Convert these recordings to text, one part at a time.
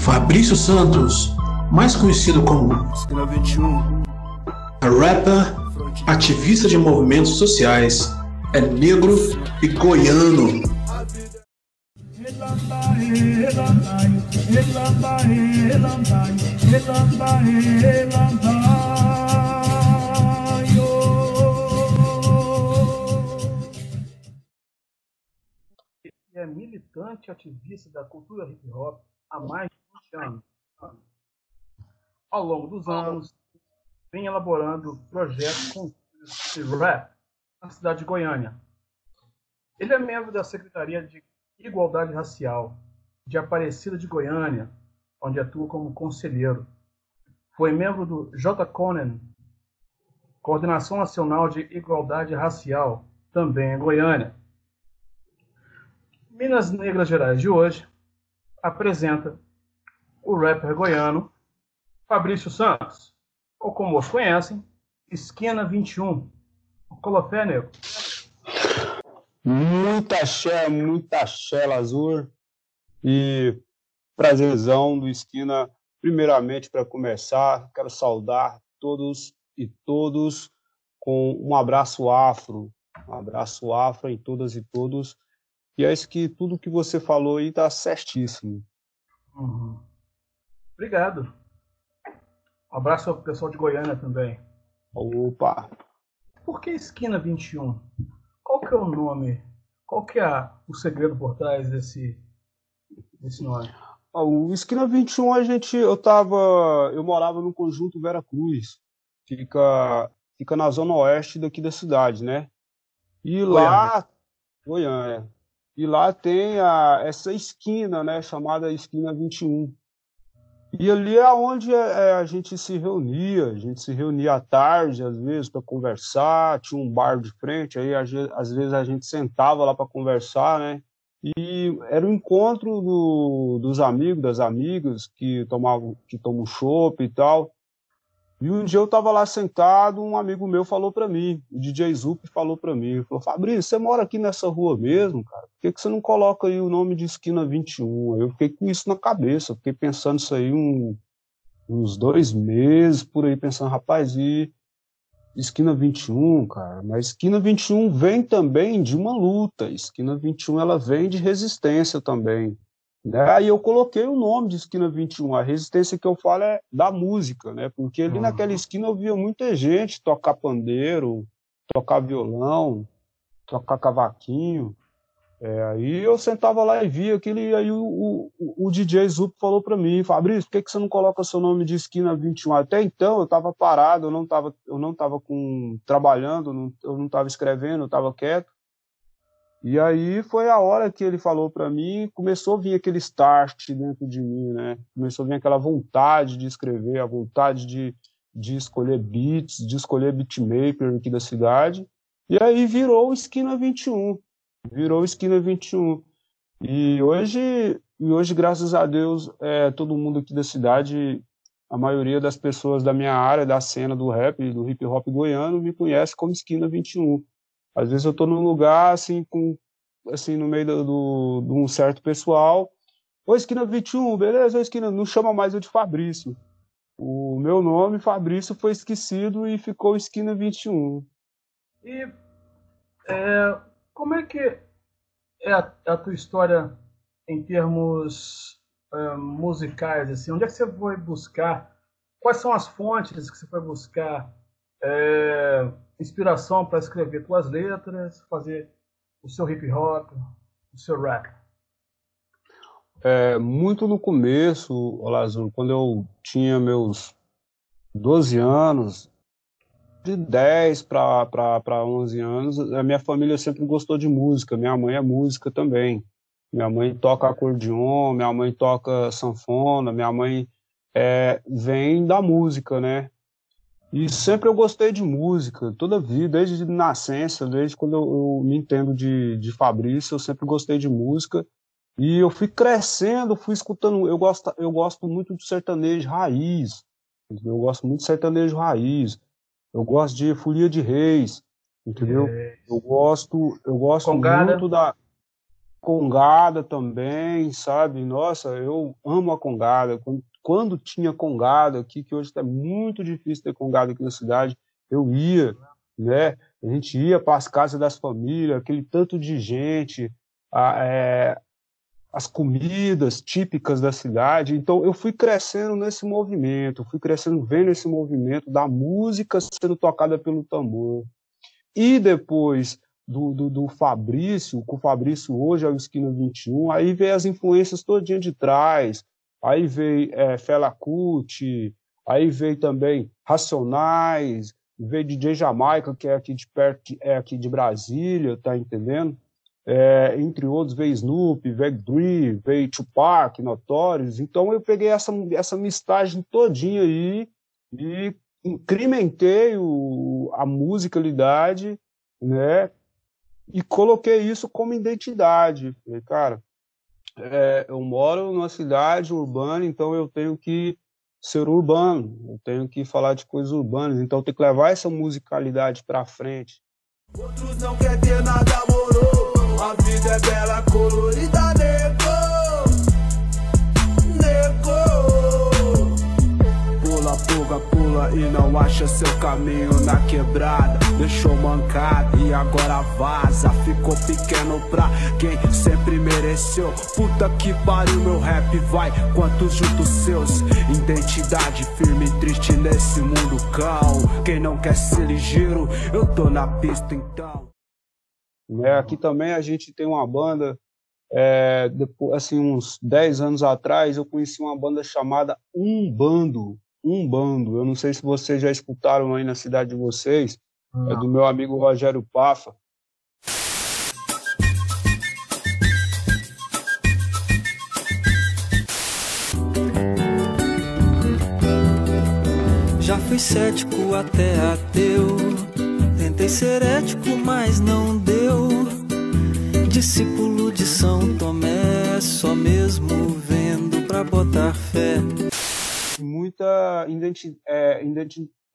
Fabrício Santos, mais conhecido como Esquina 21. rapper, ativista de movimentos sociais, é negro e goiano. é militante ativista da cultura hip hop há mais de 20 anos. Ao longo dos anos, vem elaborando projetos com de rap na cidade de Goiânia. Ele é membro da Secretaria de Igualdade Racial de Aparecida de Goiânia, onde atua como conselheiro. Foi membro do J. Conan, Coordenação Nacional de Igualdade Racial, também em Goiânia. Minas Negras Gerais de hoje apresenta o rapper goiano Fabrício Santos, ou como os conhecem, Esquina 21. Colofé, nego. Muita axé, muita axé, Lazur. E prazerzão do Esquina. Primeiramente, para começar, quero saudar todos e todos com um abraço afro. Um abraço afro em todas e todos. E é isso que tudo que você falou aí tá certíssimo. Uhum. Obrigado. Um abraço ao pessoal de Goiânia também. Opa! Por que Esquina 21? Qual que é o nome? Qual que é o segredo por trás desse, desse nome? Ah, O Esquina 21, a gente, eu tava, eu morava no conjunto Vera Cruz, fica, fica na zona oeste daqui da cidade, né? E lá, Goiânia, e lá tem a, essa esquina, né, chamada Esquina 21. E ali é onde é, a gente se reunia, a gente se reunia à tarde, às vezes, para conversar, tinha um bar de frente, aí às vezes- a gente sentava lá para conversar, né? E era o encontro do- dos amigos, das amigas que tomavam, que tomam chopp e tal. E um dia eu estava lá sentado, um amigo meu falou para mim, o DJ Zup falou para mim, falou, Fabrício, você mora aqui nessa rua mesmo, cara? Por que, que você não coloca aí o nome de Esquina 21? Aí eu fiquei com isso na cabeça, fiquei pensando isso aí um- uns dois meses, por aí, pensando, rapaz, e Esquina 21, cara, mas Esquina 21 vem também de uma luta, Esquina 21 ela vem de resistência também. Né? Aí eu coloquei o nome de Esquina 21, a resistência que eu falo é da música, né? Porque ali Uhum. naquela esquina eu via muita gente tocar pandeiro, tocar violão, tocar cavaquinho. É, aí eu sentava lá e via aquilo, e aí o, o, o DJ Zup falou para mim, Fabrício, por que, que você não coloca seu nome de esquina 21? Até então eu estava parado, eu não estava eu não tava com, trabalhando, não- eu não estava escrevendo, eu estava quieto. E aí foi a hora que ele falou para mim, começou a vir aquele start dentro de mim, né? Começou a vir aquela vontade de escrever, a vontade de, de escolher beats, de escolher beatmaker aqui da cidade. E aí virou Esquina 21. Virou Esquina 21. E hoje, e hoje graças a Deus, é, todo mundo aqui da cidade, a maioria das pessoas da minha área, da cena do rap, do hip hop goiano, me conhece como Esquina 21. Às vezes eu tô num lugar assim com assim no meio do, do- de um certo pessoal, ô esquina 21, beleza, ô esquina, não chama mais eu de Fabrício. O meu nome Fabrício foi esquecido e ficou esquina 21. E é, como é que é a, a tua história em termos é, musicais? Assim? Onde é que você foi buscar? Quais são as fontes que você foi buscar é, inspiração para escrever tuas letras, fazer o seu hip hop, o seu rap? É, muito no começo, Olazur, quando eu tinha meus 12 anos, de 10 para 11 anos, a minha família sempre gostou de música. Minha mãe é música também. Minha mãe toca acordeon, minha mãe toca sanfona, minha mãe é, vem da música, né? E sempre eu gostei de música, toda a vida, desde nascença, desde quando eu, eu me entendo de, de Fabrício, eu sempre gostei de música. E eu fui crescendo, fui escutando. Eu gosto, eu gosto muito de sertanejo raiz. Eu gosto muito de sertanejo raiz. Eu gosto de Folia de Reis, entendeu? É, Eu gosto, eu gosto Congada. muito da Congada também, sabe? Nossa, eu amo a Congada. Quando, quando tinha Congada aqui, que hoje está muito difícil ter Congada aqui na cidade, eu ia, né? A gente ia para as casas das famílias, aquele tanto de gente, a, é, as comidas típicas da cidade. Então eu fui crescendo nesse movimento, fui crescendo vendo esse movimento da música sendo tocada pelo tambor. E depois do, do, do Fabrício, com o Fabrício hoje é o Esquina 21, aí veio as influências todinha de trás, aí veio é, Fela Kuti, aí veio também Racionais, veio DJ Jamaica, que é aqui de perto, é aqui de Brasília, tá entendendo? É, entre outros, veio Snoop, veio Dre, veio Tupac, Notorious. Então eu peguei essa, essa mistagem todinha aí e incrementei o, a musicalidade, né? e coloquei isso como identidade. Falei, cara, é, eu moro numa cidade urbana, então eu tenho que ser urbano, eu tenho que falar de coisas urbanas, então eu tenho que levar essa musicalidade para frente. Outros não quer ter nada, moro. A vida é bela, colorida, pula e não acha seu caminho na quebrada. Deixou mancada e agora vaza. Ficou pequeno pra quem sempre mereceu. Puta que pariu, meu rap vai. Quantos juntos seus? Identidade firme e triste nesse mundo cão. Quem não quer ser ligeiro, eu tô na pista então. É, aqui também a gente tem uma banda é, depois, assim, uns 10 anos atrás, eu conheci uma banda chamada Umbando um bando. Eu não sei se vocês já escutaram aí na cidade de vocês. Não. É do meu amigo Rogério Pafa. Já fui cético até ateu. Tentei ser ético, mas não deu. Discípulo de São Tomé, só mesmo vendo pra botar fé muita é,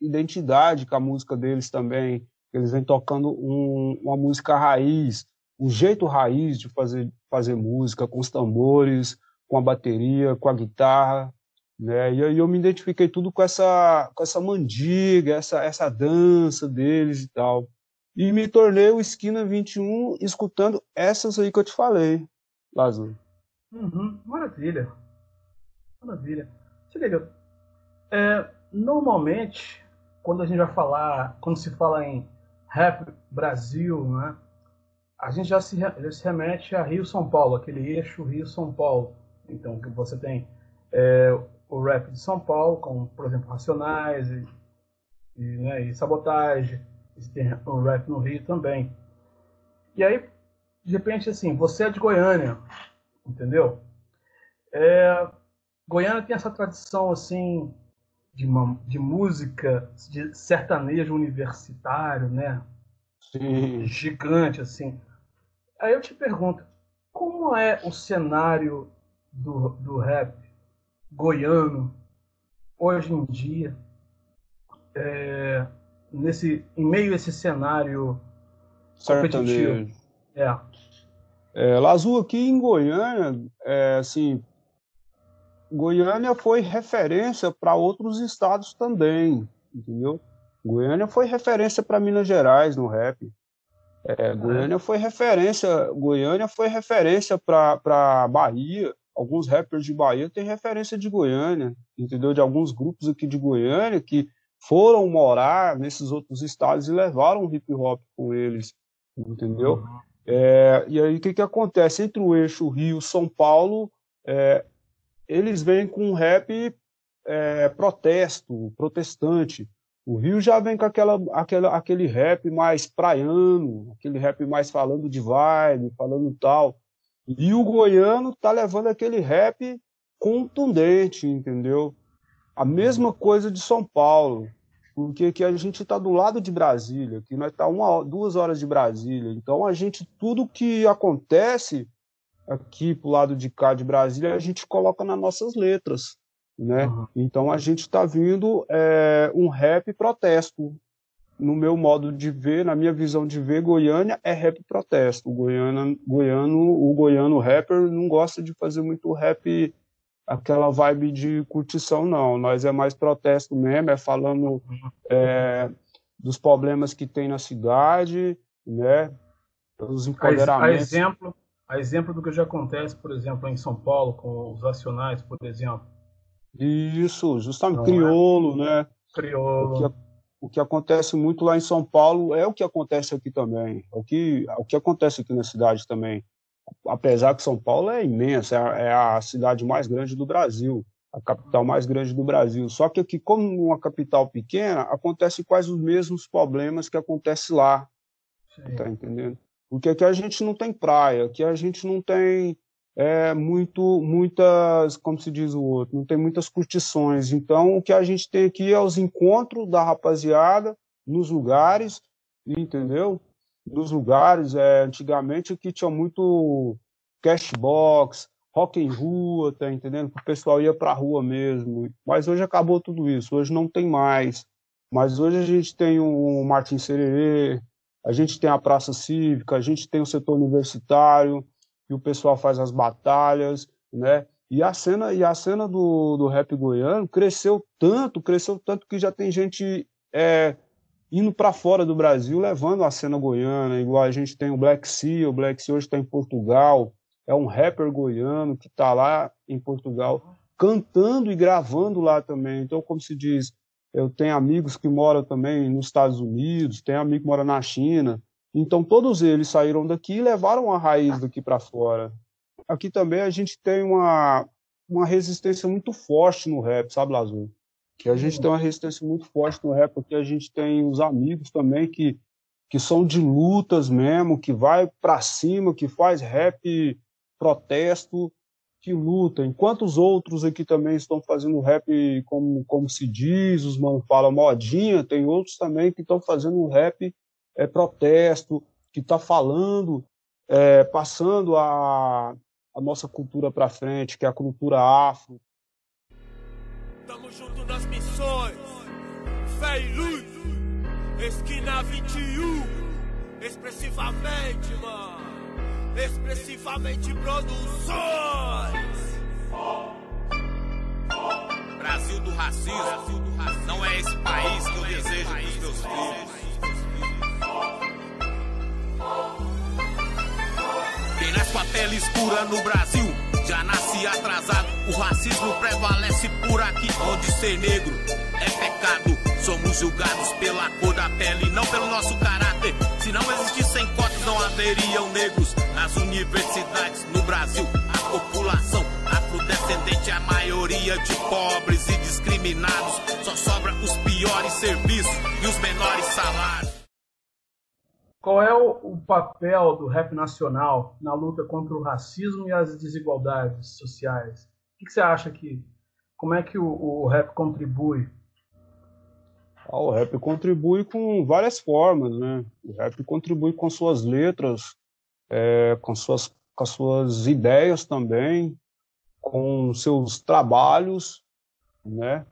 identidade com a música deles também. Eles vêm tocando um, uma música raiz, um jeito raiz de fazer, fazer música, com os tambores, com a bateria, com a guitarra. Né? E aí eu me identifiquei tudo com essa, com essa mandiga, essa, essa dança deles e tal. E me tornei o Esquina 21 escutando essas aí que eu te falei, Lázaro. Uhum, maravilha. Maravilha. Você é, normalmente, quando a gente vai falar, quando se fala em rap Brasil, né, a gente já se, já se remete a Rio-São Paulo, aquele eixo Rio-São Paulo. Então, você tem é, o rap de São Paulo, como, por exemplo, Racionais e, e, né, e Sabotagem. E tem o rap no Rio também. E aí, de repente, assim, você é de Goiânia, entendeu? É, Goiânia tem essa tradição, assim, de, uma, de música de sertanejo universitário, né? Sim. Gigante, assim. Aí eu te pergunto, como é o cenário do, do rap goiano hoje em dia, é, nesse, em meio a esse cenário sertanejo? É. É, Lazu, aqui em Goiânia, é, assim, Goiânia foi referência para outros estados também, entendeu? Goiânia foi referência para Minas Gerais no rap. É, Goiânia foi referência, Goiânia foi referência para Bahia. Alguns rappers de Bahia têm referência de Goiânia, entendeu? De alguns grupos aqui de Goiânia que foram morar nesses outros estados e levaram o hip hop com eles, entendeu? Uhum. É, e aí o que, que acontece? Entre o eixo Rio-São Paulo, é, eles vêm com um rap é, protesto, protestante. O Rio já vem com aquela, aquela, aquele rap mais praiano, aquele rap mais falando de vibe, falando tal. E o goiano tá levando aquele rap contundente, entendeu? A mesma coisa de São Paulo, porque aqui a gente está do lado de Brasília, que nós está uma, duas horas de Brasília. Então a gente tudo que acontece aqui pro lado de cá de Brasília, a gente coloca nas nossas letras, né? Uhum. Então a gente está vindo é, um rap protesto, no meu modo de ver, na minha visão de ver, Goiânia é rap protesto. O goiano, goiano, o goiano rapper não gosta de fazer muito rap aquela vibe de curtição, não. Nós é mais protesto mesmo, é falando é, dos problemas que tem na cidade, né? Os empoderamentos. A, exemplo, a exemplo do que já acontece, por exemplo, em São Paulo, com os Racionais, por exemplo. Isso, justamente, não é? crioulo, é? né? Crioulo o que acontece muito lá em São Paulo é o que acontece aqui também. O que, o que acontece aqui na cidade também. Apesar que São Paulo é imensa, é a, é a cidade mais grande do Brasil, a capital mais grande do Brasil. Só que aqui, como uma capital pequena, acontecem quase os mesmos problemas que acontece lá. Sim. Tá entendendo? Porque aqui a gente não tem praia, aqui a gente não tem é, muito, muitas, como se diz o outro, não tem muitas curtições. Então, o que a gente tem aqui é os encontros da rapaziada nos lugares, entendeu? Nos lugares, é, antigamente aqui tinha muito cashbox, rock em rua, tá entendendo? O pessoal ia pra rua mesmo. Mas hoje acabou tudo isso, hoje não tem mais. Mas hoje a gente tem o Martin Sererê, a gente tem a Praça Cívica, a gente tem o setor universitário, que o pessoal faz as batalhas, né? E a cena, e a cena do, do rap goiano cresceu tanto, cresceu tanto que já tem gente é, indo para fora do Brasil levando a cena goiana, igual a gente tem o Black Sea, o Black Sea hoje está em Portugal, é um rapper goiano que está lá em Portugal cantando e gravando lá também. Então, como se diz, eu tenho amigos que moram também nos Estados Unidos, tenho amigo que mora na China, então todos eles saíram daqui e levaram a raiz daqui para fora. Aqui também a gente tem uma, uma resistência muito forte no rap, sabe, Lazul? Que a gente tem uma resistência muito forte no rap, porque a gente tem os amigos também que, que são de lutas mesmo, que vai para cima, que faz rap protesto, que luta. Enquanto os outros aqui também estão fazendo rap como, como se diz, os mano falam modinha, tem outros também que estão fazendo rap é, protesto, que está falando, é, passando a, a nossa cultura para frente, que é a cultura afro. Tamo junto nas missões, fé e luz, esquina 21, expressivamente, mano, expressivamente produções. Brasil do racismo, não é esse país que eu desejo para os meus filhos. Quem nasce com a pele escura no Brasil já nasce atrasado. O racismo prevalece por aqui, onde ser negro é pecado. Somos julgados pela cor da pele, não pelo nosso caráter. Se não existissem cotas, não haveriam negros nas universidades no Brasil. A população afrodescendente é a maioria de pobres e discriminados. Só sobra os piores serviços e os menores salários. Qual é o, papel do rap nacional na luta contra o racismo e as desigualdades sociais? O que, que você acha que. Como é que o, o rap contribui? Ah, o rap contribui com várias formas, né? O rap contribui com suas letras, é, com, suas, com suas ideias também, com seus trabalhos, né?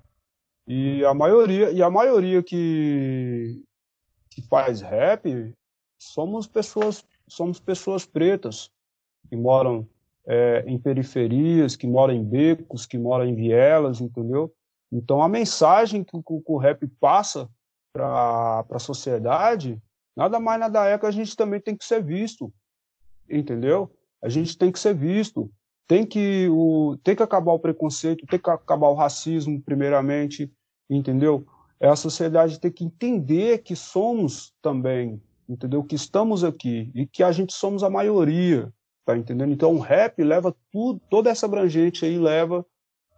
E a maioria, e a maioria que, que faz rap somos pessoas, somos pessoas pretas que moram é, em periferias, que moram em becos, que moram em vielas, entendeu? Então a mensagem que, que o rap passa para a sociedade, nada mais nada é que a gente também tem que ser visto, entendeu? A gente tem que ser visto, tem que o tem que acabar o preconceito, tem que acabar o racismo primeiramente, entendeu? É a sociedade tem que entender que somos também entendeu? Que estamos aqui e que a gente somos a maioria, tá entendendo? Então o rap leva tudo, toda essa abrangente aí leva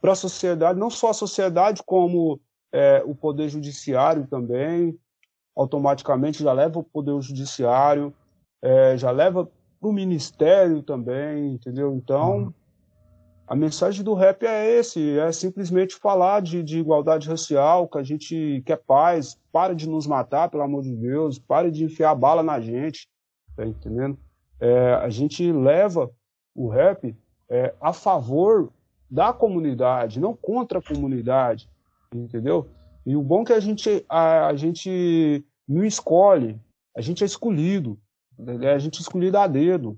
para a sociedade, não só a sociedade como é, o poder judiciário também, automaticamente já leva o poder judiciário, é, já leva para o ministério também, entendeu? Então uhum. A mensagem do rap é esse, é simplesmente falar de, de igualdade racial, que a gente quer paz, para de nos matar, pelo amor de Deus, pare de enfiar bala na gente, tá entendendo? É, a gente leva o rap é, a favor da comunidade, não contra a comunidade, entendeu? E o bom é que a gente, a, a gente não escolhe, a gente é escolhido, a gente é escolhido a dedo.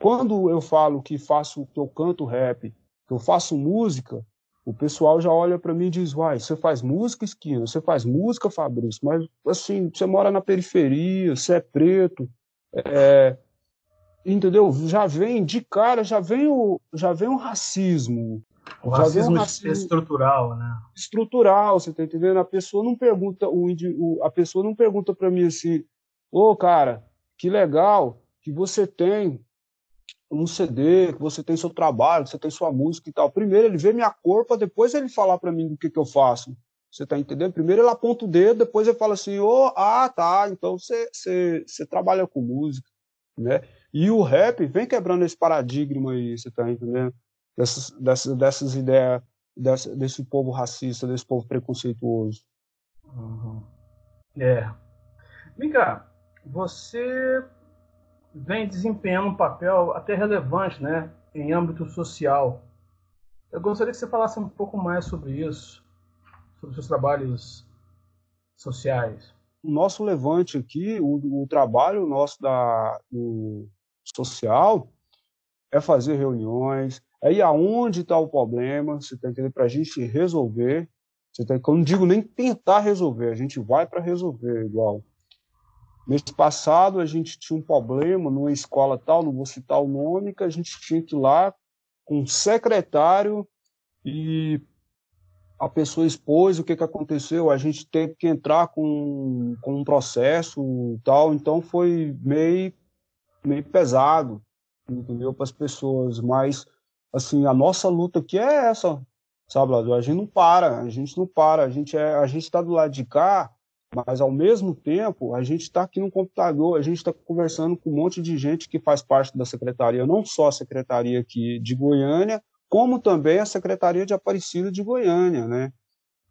Quando eu falo que faço, que eu canto rap, que eu faço música, o pessoal já olha para mim e diz: Uai, você faz música, esquina, você faz música, Fabrício, mas assim, você mora na periferia, você é preto, é, entendeu? Já vem de cara, já vem o, já vem o racismo. O racismo, um racismo estrutural, né? Estrutural, você tá entendendo? A pessoa não pergunta, o, o a pessoa não pergunta para mim assim, ô oh, cara, que legal que você tem um CD, que você tem seu trabalho, que você tem sua música e tal. Primeiro ele vê minha cor para depois ele falar para mim o que, que eu faço. Você tá entendendo? Primeiro ele aponta o dedo, depois ele fala assim, oh, ah, tá, então você, você, você trabalha com música, né? E o rap vem quebrando esse paradigma aí, você tá entendendo? Dessas, dessas, dessas ideias, desse, desse povo racista, desse povo preconceituoso. Uhum. É. Vem cá, você vem desempenhando um papel até relevante, né, em âmbito social. Eu gostaria que você falasse um pouco mais sobre isso, sobre seus trabalhos sociais. O nosso levante aqui, o, o trabalho nosso da, do social é fazer reuniões, é ir aonde está o problema, você está entendendo, para a gente resolver. Você tá, eu não digo nem tentar resolver, a gente vai para resolver igual. Mês passado a gente tinha um problema numa escola tal, não vou citar o nome, que a gente tinha que ir lá com um secretário e a pessoa expôs o que, que aconteceu, a gente teve que entrar com, com um processo tal, então foi meio, meio pesado, entendeu, para as pessoas, mas assim, a nossa luta aqui é essa, sabe, a gente não para, a gente não para, a gente é, a gente está do lado de cá mas ao mesmo tempo a gente está aqui no computador, a gente está conversando com um monte de gente que faz parte da secretaria, não só a secretaria aqui de Goiânia, como também a secretaria de Aparecida de Goiânia, né?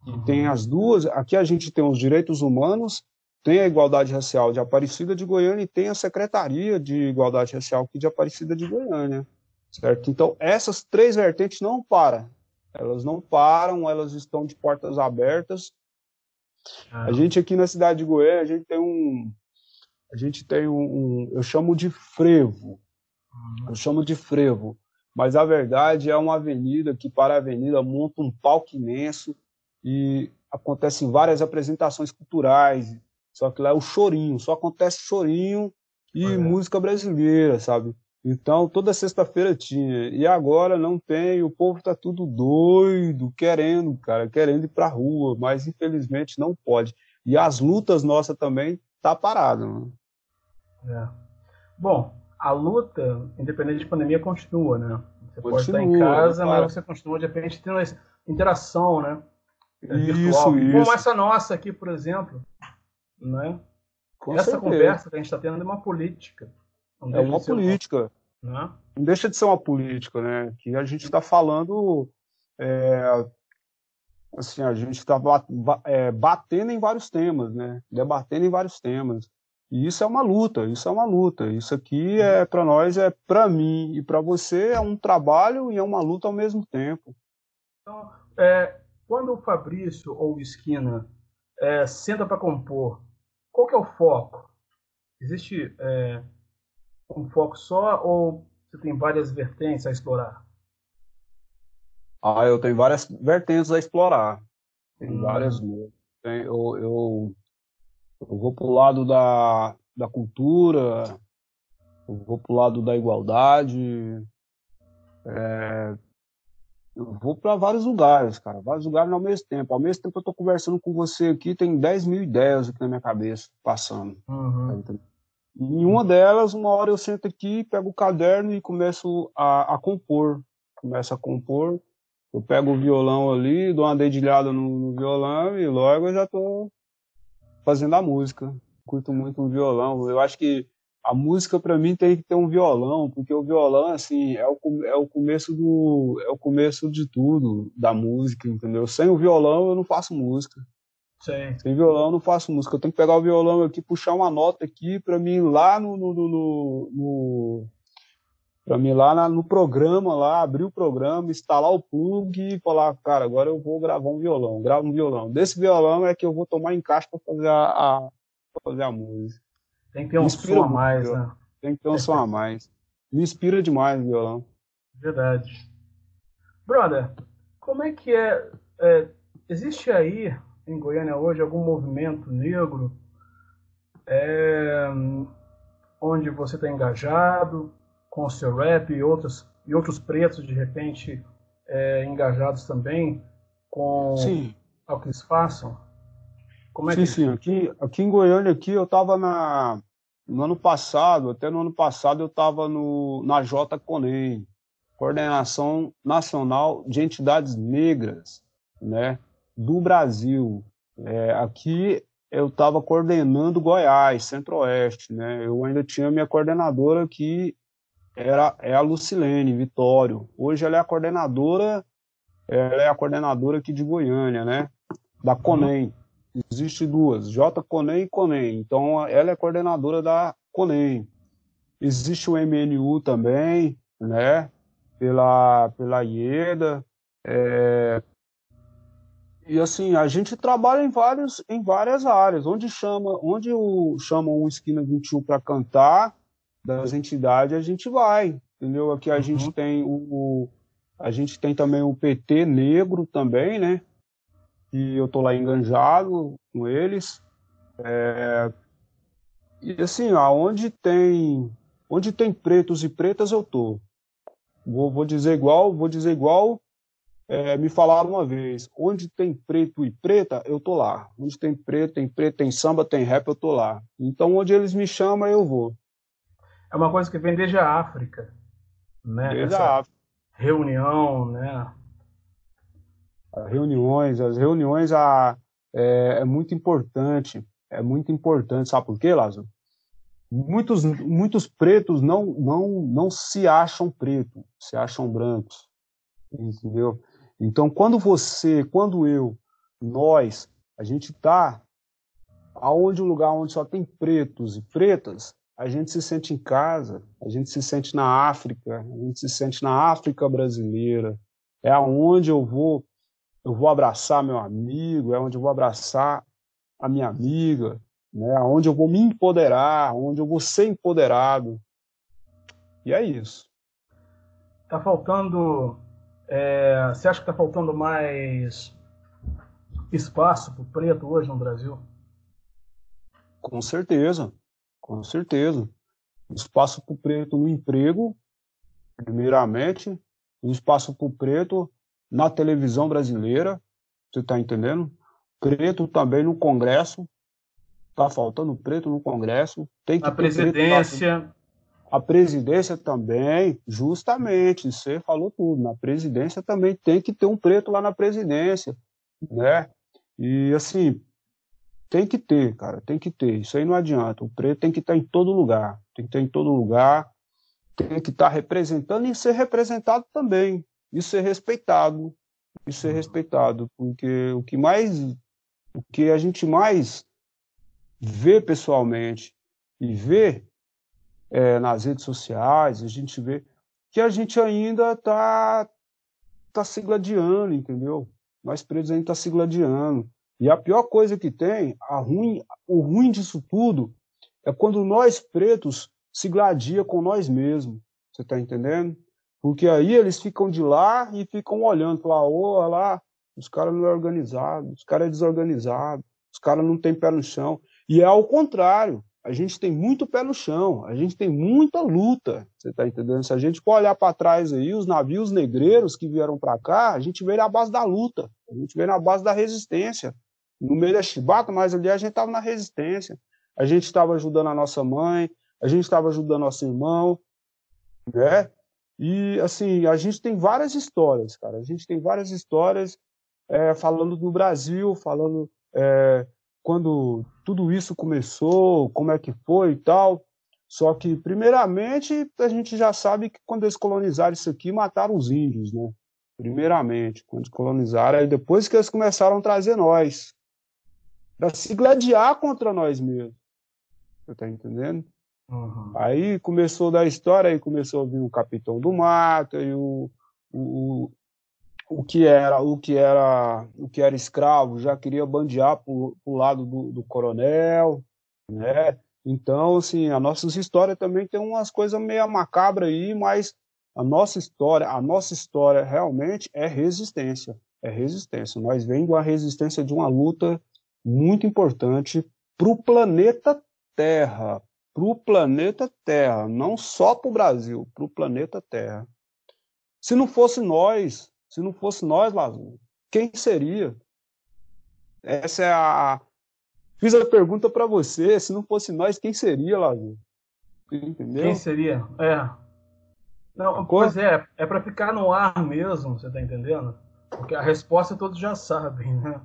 E tem as duas. Aqui a gente tem os direitos humanos, tem a igualdade racial de Aparecida de Goiânia e tem a secretaria de igualdade racial aqui de Aparecida de Goiânia, certo? Então essas três vertentes não param, elas não param, elas estão de portas abertas ah. A gente aqui na cidade de Goiânia, a gente tem um. A gente tem um. um eu chamo de frevo. Uhum. Eu chamo de frevo. Mas a verdade é uma avenida que, para a avenida, monta um palco imenso e acontecem várias apresentações culturais. Só que lá é o chorinho, só acontece chorinho e é. música brasileira, sabe? Então, toda sexta-feira tinha. E agora não tem, o povo tá tudo doido, querendo, cara, querendo ir pra rua, mas infelizmente não pode. E as lutas nossas também tá parado. Né? É. Bom, a luta, independente de pandemia, continua, né? Você continua, pode estar em casa, mas você continua de repente tendo essa interação, né? Isso, virtual. Isso. Como essa nossa aqui, por exemplo, né? Com essa certeza. conversa que a gente está tendo é uma política é uma política. Uma... Né? Não deixa de ser uma política, né? Que a gente está falando. É, assim, a gente está é, batendo em vários temas, né? Debatendo em vários temas. E isso é uma luta, isso é uma luta. Isso aqui é para nós, é para mim e para você é um trabalho e é uma luta ao mesmo tempo. Então, é, quando o Fabrício ou o Esquina é, senta para compor, qual que é o foco? Existe é, um foco só ou você tem várias vertentes a explorar? Ah, eu tenho várias vertentes a explorar. Tem hum. várias. Eu, eu, eu vou para o lado da, da cultura, eu vou para o lado da igualdade, é, eu vou para vários lugares, cara, vários lugares ao mesmo tempo. Ao mesmo tempo que eu estou conversando com você aqui, tem 10 mil ideias aqui na minha cabeça, passando. Uhum. Tá em uma delas, uma hora eu sento aqui, pego o caderno e começo a, a compor. Começo a compor. Eu pego o violão ali, dou uma dedilhada no, no violão e logo eu já estou fazendo a música. Curto muito o violão. Eu acho que a música para mim tem que ter um violão, porque o violão assim é o, é o começo do é o começo de tudo da música, entendeu? Sem o violão eu não faço música. Sim. Sem violão eu não faço música. Eu tenho que pegar o violão aqui, puxar uma nota aqui para mim lá no, no, no, no para mim lá na, no programa lá, abrir o programa, instalar o plug e falar, cara, agora eu vou gravar um violão, gravo um violão. Desse violão é que eu vou tomar encaixe para fazer a, a, fazer a música. Tem que ter um som a mais, né? Tem que ter um som a mais. Me inspira demais o violão. Verdade. Brother, como é que é, é existe aí em Goiânia hoje algum movimento negro é, onde você está engajado com o seu rap e outros, e outros pretos, de repente, é, engajados também com sim. o que eles façam? Como é sim, que... sim. Aqui, aqui em Goiânia, aqui, eu estava na, no ano passado, até no ano passado, eu estava na J Conem, Coordenação Nacional de Entidades Negras, né, do Brasil. É, aqui eu estava coordenando Goiás, Centro-Oeste, né? Eu ainda tinha minha coordenadora que era é a Lucilene Vitório. Hoje ela é a coordenadora, ela é a coordenadora aqui de Goiânia, né? Da CONEM. Existe duas, J CONEM e CONEM. Então ela é coordenadora da CONEM. Existe o MNU também, né? Pela pela IEDA. É, e assim, a gente trabalha em, vários, em várias áreas. Onde chama, onde o, chamam o Esquina 21 para cantar das entidades, a gente vai. Entendeu? Aqui a uhum. gente tem o, o, a gente tem também o PT negro também, né? E eu tô lá enganjado com eles. É, e assim, aonde tem onde tem pretos e pretas eu tô. Vou, vou dizer igual, vou dizer igual é, me falaram uma vez, onde tem preto e preta, eu tô lá. Onde tem preto, tem preto, tem samba, tem rap, eu tô lá. Então, onde eles me chamam, eu vou. É uma coisa que vem desde a África, né? Desde Essa a África. Reunião, né? As reuniões, as reuniões a, é, é muito importante. É muito importante, sabe por quê, Lázaro? Muitos, muitos pretos não, não, não se acham pretos, se acham brancos, entendeu? Então, quando você, quando eu, nós, a gente está aonde um lugar onde só tem pretos e pretas, a gente se sente em casa, a gente se sente na África, a gente se sente na África brasileira. É aonde eu vou, eu vou abraçar meu amigo, é onde eu vou abraçar a minha amiga, né? Aonde eu vou me empoderar, onde eu vou ser empoderado. E é isso. Tá faltando é, você acha que está faltando mais espaço para o preto hoje no Brasil? Com certeza, com certeza. Espaço para o preto no emprego, primeiramente, espaço para o preto na televisão brasileira, você está entendendo? Preto também no Congresso, está faltando preto no Congresso. Tem que na presidência a presidência também, justamente, você falou tudo, na presidência também tem que ter um preto lá na presidência, né? E assim, tem que ter, cara, tem que ter. Isso aí não adianta. O preto tem que estar em todo lugar, tem que estar em todo lugar, tem que estar representando e ser representado também, e ser respeitado, e ser respeitado, porque o que mais, o que a gente mais vê pessoalmente e vê é, nas redes sociais, a gente vê que a gente ainda está tá se gladiando, entendeu? Nós pretos ainda está se gladiando. E a pior coisa que tem, a ruim, o ruim disso tudo, é quando nós pretos se gladia com nós mesmos. Você está entendendo? Porque aí eles ficam de lá e ficam olhando, falar, ô, olha lá, os caras não é organizado, os caras é desorganizado, os caras não têm pé no chão. E é ao contrário a gente tem muito pé no chão, a gente tem muita luta, você está entendendo? Se a gente for olhar para trás aí, os navios negreiros que vieram para cá, a gente veio na base da luta, a gente veio na base da resistência. No meio da chibata, mas ali a gente estava na resistência. A gente estava ajudando a nossa mãe, a gente estava ajudando nosso irmão, né? E, assim, a gente tem várias histórias, cara. A gente tem várias histórias é, falando do Brasil, falando é, quando tudo isso começou, como é que foi e tal. Só que, primeiramente, a gente já sabe que quando eles colonizaram isso aqui, mataram os índios, né? Primeiramente, quando colonizaram, aí depois que eles começaram a trazer nós, para se gladiar contra nós mesmos. Você tá entendendo? Uhum. Aí começou da história, aí começou a vir o Capitão do Mato, e o, o, o que era o que era o que era escravo já queria bandear para o lado do, do, coronel né? Então, assim, a nossa história também tem umas coisas meio macabras aí, mas a nossa história, a nossa história realmente é resistência, é resistência. Nós vem de uma resistência de uma luta muito importante para o planeta Terra, para o planeta Terra, não só para o Brasil, para o planeta Terra. Se não fosse nós, se não fosse nós, Lazo, quem seria? Essa é a. Fiz a pergunta para você. Se não fosse nós, quem seria, Lazo? Entendeu? Quem seria? É. Não, pois é, é para ficar no ar mesmo, você tá entendendo? Porque a resposta todos já sabem, né?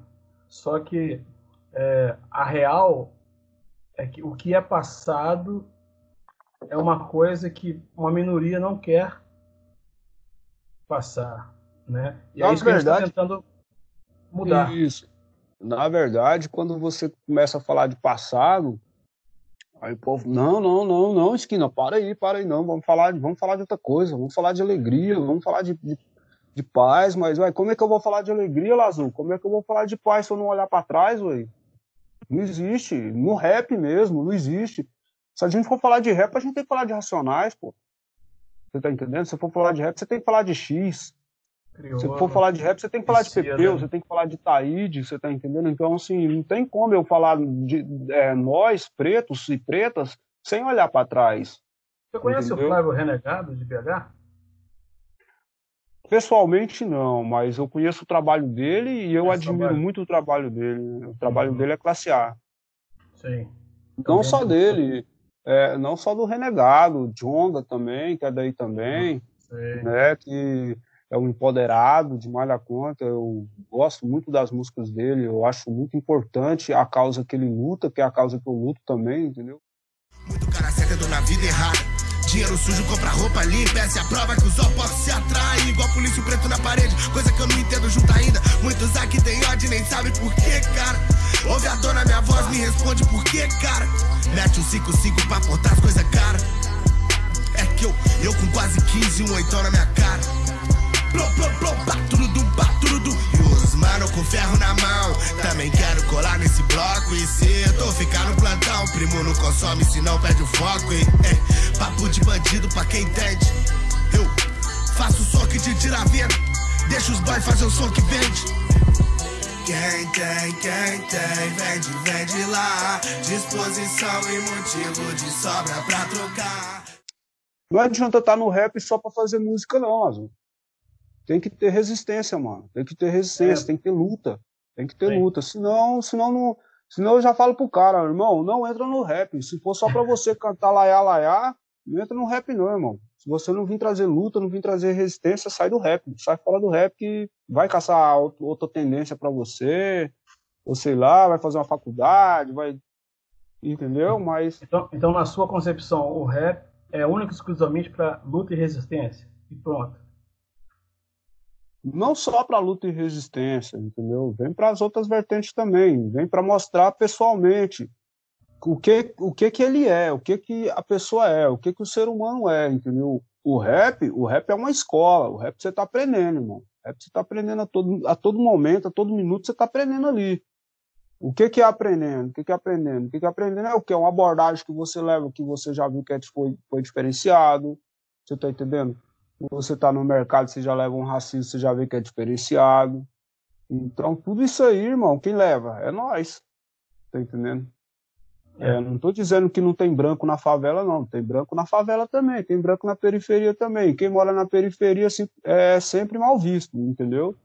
Só que é, a real é que o que é passado é uma coisa que uma minoria não quer passar, né? E é isso que verdade, a gente está tentando mudar. Isso. Na verdade, quando você começa a falar de passado, aí o povo, não, não, não, não, esquina, para aí, para aí, não, vamos falar, de, vamos falar de outra coisa, vamos falar de alegria, vamos falar de, de, de paz, mas, ué, como é que eu vou falar de alegria, Lazu? Como é que eu vou falar de paz se eu não olhar para trás, ué? Não existe. No rap mesmo, não existe. Se a gente for falar de rap, a gente tem que falar de Racionais, pô. Você tá entendendo? Se for falar de rap, você tem que falar de X. Se for falar de rap, você tem que falar de Pepeu, né? você tem que falar de Taíde, você tá entendendo? Então, assim, não tem como eu falar de é, nós, pretos e pretas, sem olhar para trás. Você conhece entendeu? o Flávio Renegado de BH? Pessoalmente não, mas eu conheço o trabalho dele e eu é admiro trabalho. muito o trabalho dele. O trabalho uhum. dele é classe A. Sim. Não só dele, é, não só do Renegado, Jonga também, que é daí também, Sim. né, que é um empoderado de malha conta. Eu gosto muito das músicas dele, eu acho muito importante a causa que ele luta, que é a causa que eu luto também, entendeu? Muito cara certo na vida errada. Dinheiro sujo compra roupa limpa, essa é a prova que os opostos se atraem. Igual polícia preto na parede, coisa que eu não entendo junto ainda. Muitos aqui tem ódio nem sabem por que, cara. Ouve a dona minha voz, me responde por que, cara. Mete um 5-5 pra portar as coisas cara. É que eu, eu com quase 15, um oitão na minha cara. Blum, blum, blum, baturudu, baturudu. E os mano com ferro na mão. Também quero colar nesse bloco. E se tô plantão, primo não consome, se não perde o foco. E, é, papo de bandido pra quem entende. Eu faço o som que te tira a vida. Deixa os boys fazer o som que vende. Quem tem, quem tem, vende, vende lá. Disposição e motivo de sobra pra trocar. Não adianta estar tá no rap só pra fazer música, não, Azul tem que ter resistência, mano. Tem que ter resistência, é. tem que ter luta. Tem que ter Sim. luta. Senão, senão, não, senão eu já falo pro cara, irmão, não entra no rap. Se for só pra você cantar laiá, laiá, não entra no rap não, irmão. Se você não vir trazer luta, não vir trazer resistência, sai do rap. Sai fora do rap que vai caçar outra tendência para você, ou sei lá, vai fazer uma faculdade, vai. Entendeu? Mas. Então, então na sua concepção, o rap é único e exclusivamente para luta e resistência. E pronto não só para luta e resistência, entendeu? Vem para as outras vertentes também, vem para mostrar pessoalmente o que o que que ele é, o que que a pessoa é, o que que o ser humano é, entendeu? O rap, o rap é uma escola, o rap você está aprendendo, irmão. O rap você está aprendendo a todo, a todo momento, a todo minuto você está aprendendo ali. O que que é aprendendo? O que que é aprendendo? O que que é aprendendo é o que? É uma abordagem que você leva, que você já viu que é, foi, foi diferenciado. Você está entendendo? Você está no mercado, você já leva um racismo, você já vê que é diferenciado. Então, tudo isso aí, irmão, quem leva? É nós. Tá entendendo? É, não estou dizendo que não tem branco na favela, não. Tem branco na favela também, tem branco na periferia também. Quem mora na periferia é sempre mal visto, entendeu?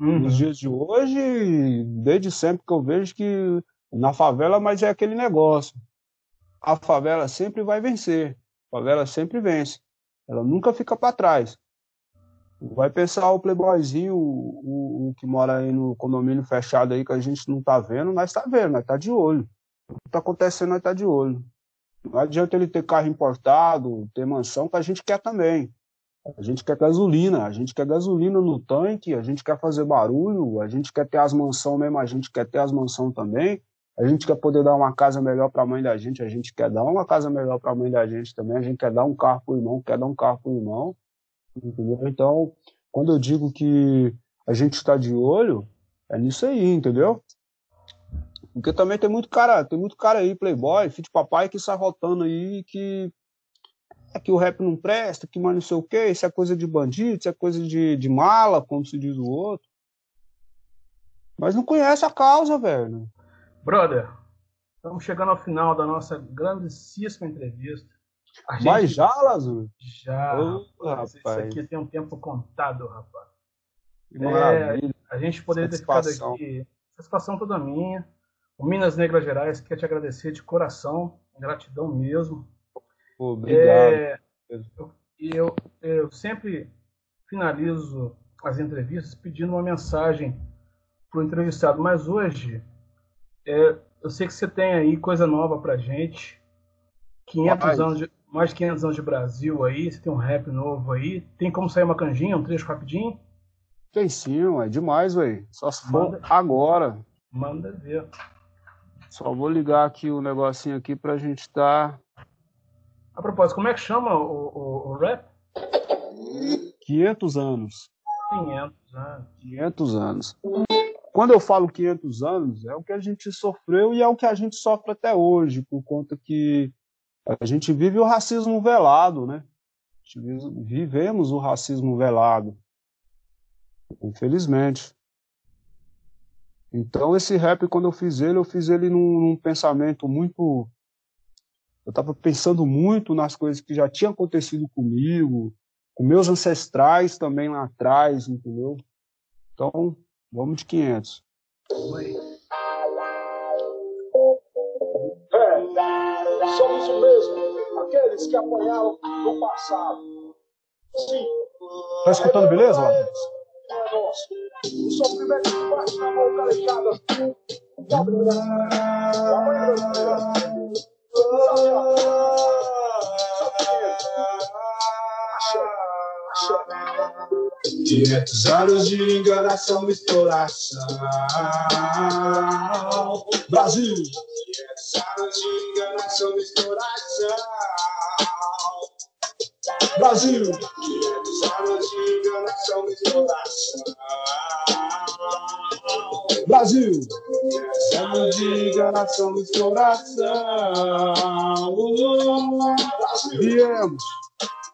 Uhum. Nos dias de hoje, desde sempre que eu vejo que na favela, mas é aquele negócio. A favela sempre vai vencer. A favela sempre vence. Ela nunca fica para trás. Vai pensar o playboyzinho, o, o, o, que mora aí no condomínio fechado aí, que a gente não tá vendo, nós tá vendo, nós tá de olho. O que tá acontecendo, nós tá de olho. Não adianta ele ter carro importado, ter mansão, que a gente quer também. A gente quer gasolina, a gente quer gasolina no tanque, a gente quer fazer barulho, a gente quer ter as mansões mesmo, a gente quer ter as mansões também. A gente quer poder dar uma casa melhor para a mãe da gente, a gente quer dar uma casa melhor para a mãe da gente também, a gente quer dar um carro para o irmão, quer dar um carro para o irmão. Entendeu? Então, quando eu digo que a gente está de olho, é nisso aí, entendeu? Porque também tem muito cara, tem muito cara aí, playboy, filho de papai, que sai rotando aí que é que o rap não presta, que mais não sei o quê, isso é coisa de bandido, isso é coisa de, de mala, como se diz o outro. Mas não conhece a causa, velho. Brother, estamos chegando ao final da nossa grandíssima entrevista. A gente... Mas já, Lazur? Já. Oh, rapaz. Isso aqui tem um tempo contado, rapaz. Que maravilha. É, a gente poderia ter ficado aqui. Satisfação toda minha. O Minas Negras Gerais quer te agradecer de coração. Gratidão mesmo. obrigado. É, e eu, eu sempre finalizo as entrevistas pedindo uma mensagem para o entrevistado. Mas hoje, é, eu sei que você tem aí coisa nova para gente. 500 anos de, mais de 500 anos de Brasil aí, você tem um rap novo aí. Tem como sair uma canjinha, um trecho rapidinho? Tem sim, é demais, velho. Só se for Manda. agora. Manda ver. Só vou ligar aqui o negocinho aqui pra gente. Tá... A propósito, como é que chama o, o, o rap? 500 anos. 500 anos. 500 anos. Quando eu falo 500 anos, é o que a gente sofreu e é o que a gente sofre até hoje, por conta que a gente vive o racismo velado, né? Vivemos o racismo velado. Infelizmente. Então esse rap, quando eu fiz ele, eu fiz ele num, num pensamento muito. Eu estava pensando muito nas coisas que já tinham acontecido comigo, com meus ancestrais também lá atrás, entendeu? Então, vamos de 500. É, somos o mesmo, aqueles que apanharam no passado. Sim. Tá escutando, beleza, é nosso. O sofrimento que bate na mão calejada. Pobre Brasil. Amanhã Quinhentos anos de enganação, misturação. Brasil. Quinhentos anos de enganação, misturação. Brasil. 500 anos de enganação e exploração. Brasil. 500 anos de enganação e exploração. Viemos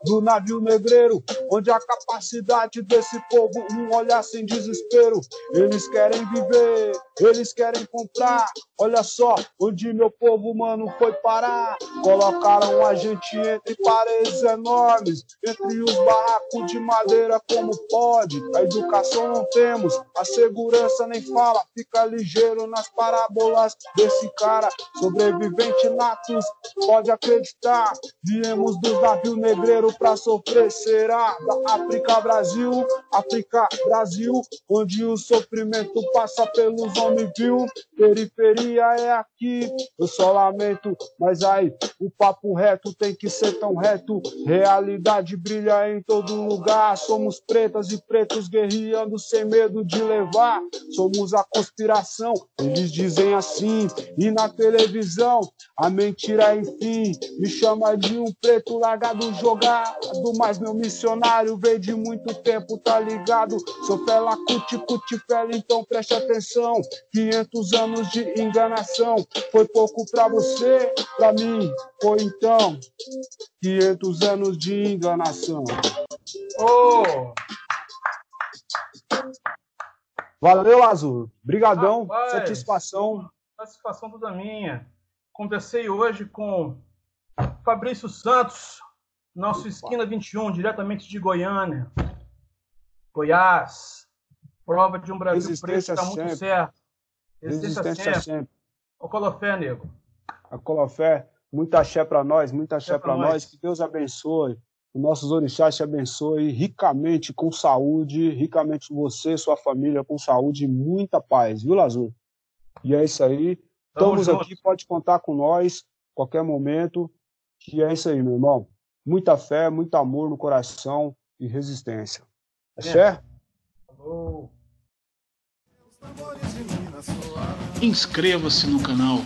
do navio negreiro, onde a capacidade desse povo um olhar sem desespero. Eles querem viver, eles querem comprar. Olha só onde meu povo humano foi parar. Colocaram a gente entre paredes enormes, entre os barracos de madeira como pode. A educação não temos, a segurança nem fala. Fica ligeiro nas parábolas desse cara, sobrevivente natos. Pode acreditar, viemos dos navios negreiros para sofrer. Será da África Brasil, África Brasil, onde o sofrimento passa pelos homens, viu? Periferia é aqui, eu só lamento, mas aí o papo reto tem que ser tão reto. Realidade brilha em todo lugar. Somos pretas e pretos guerreando sem medo de levar. Somos a conspiração, eles dizem assim. E na televisão, a mentira enfim me chama de um preto largado jogado. Mas meu missionário veio de muito tempo, tá ligado? Sou fela cuti cuti fela, então preste atenção. 500 anos de enganação foi pouco pra você, pra mim foi então 500 anos de enganação. Oh! Valeu, Azul. Brigadão, Rapaz, satisfação. Satisfação toda minha. Conversei hoje com Fabrício Santos, nosso Esquina 21, diretamente de Goiânia. Goiás. Prova de um Brasil preto está muito certo. Resistência, Resistência sempre. sempre. O Colofé, nego. A Colofé, muita axé para nós, muita axé para nós. Que Deus abençoe. Que nossos orixás te abençoe ricamente com saúde, ricamente você, sua família com saúde e muita paz, viu, Lazur? E é isso aí. Estamos aqui, pode contar com nós, qualquer momento. Que é isso aí, meu irmão. Muita fé, muito amor no coração e resistência. Axé? Alô. Inscreva-se no canal,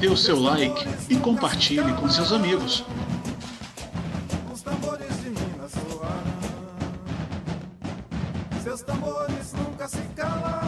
dê o seu like e compartilhe com seus amigos. Seus tambores nunca se calam.